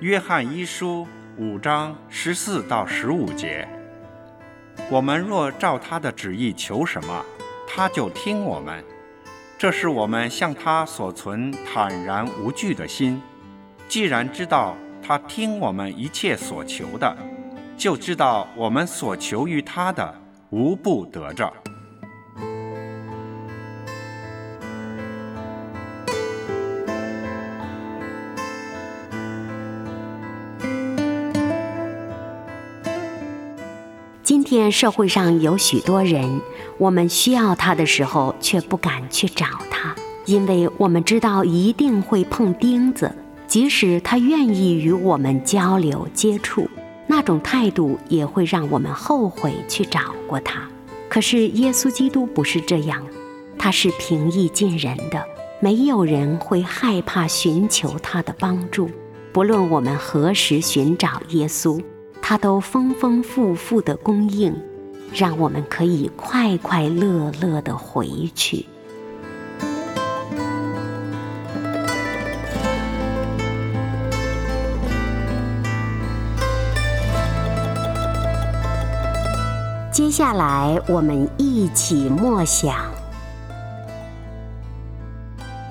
约翰一书五章十四到十五节：我们若照他的旨意求什么，他就听我们。这是我们向他所存坦然无惧的心。既然知道他听我们一切所求的，就知道我们所求于他的无不得着。今天社会上有许多人，我们需要他的时候却不敢去找他，因为我们知道一定会碰钉子。即使他愿意与我们交流接触，那种态度也会让我们后悔去找过他。可是耶稣基督不是这样，他是平易近人的，没有人会害怕寻求他的帮助。不论我们何时寻找耶稣。他都丰丰富富的供应，让我们可以快快乐乐的回去。接下来，我们一起默想《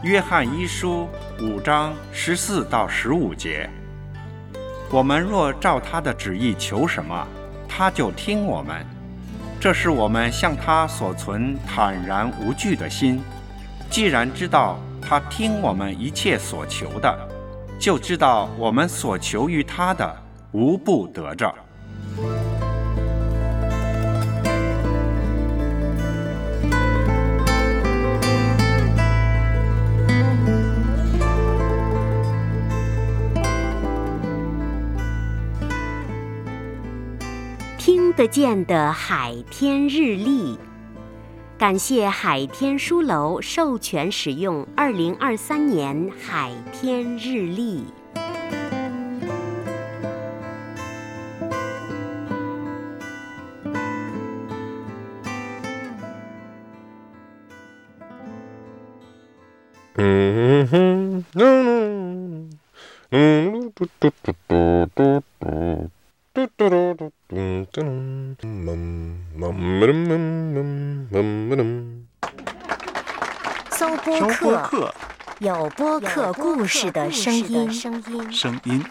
约翰一书》五章十四到十五节。我们若照他的旨意求什么，他就听我们。这是我们向他所存坦然无惧的心。既然知道他听我们一切所求的，就知道我们所求于他的无不得着。得见的海天日历，感谢海天书楼授权使用二零二三年海天日历。嗯哼，嗯嗯，嘟嘟嘟嘟嘟嘟。搜播客，有播客故事的声音。声音。